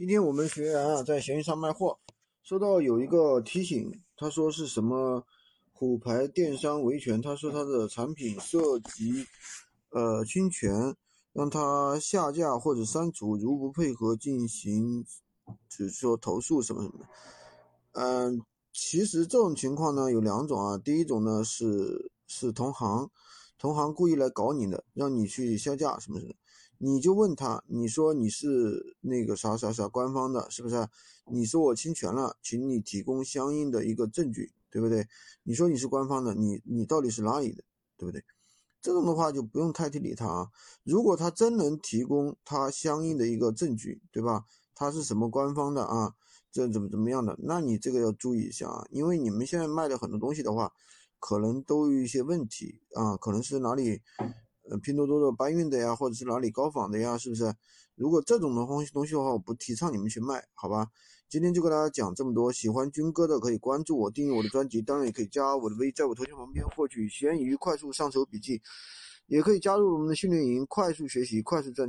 今天我们学员啊在闲鱼上卖货，收到有一个提醒，他说是什么虎牌电商维权，他说他的产品涉及呃侵权，让他下架或者删除，如不配合进行，就是说投诉什么什么。的。嗯，其实这种情况呢有两种啊，第一种呢是是同行，同行故意来搞你的，让你去下架什么什么。你就问他，你说你是那个啥啥啥官方的，是不是？你说我侵权了，请你提供相应的一个证据，对不对？你说你是官方的，你你到底是哪里的，对不对？这种的话就不用太去理他啊。如果他真能提供他相应的一个证据，对吧？他是什么官方的啊？这怎么怎么样的？那你这个要注意一下啊，因为你们现在卖的很多东西的话，可能都有一些问题啊，可能是哪里。呃，拼多多的搬运的呀，或者是哪里高仿的呀，是不是？如果这种的东西东西的话，我不提倡你们去卖，好吧？今天就跟大家讲这么多，喜欢军哥的可以关注我，订阅我的专辑，当然也可以加我的微，在我头像旁边获取闲鱼快速上手笔记，也可以加入我们的训练营，快速学习，快速赚钱。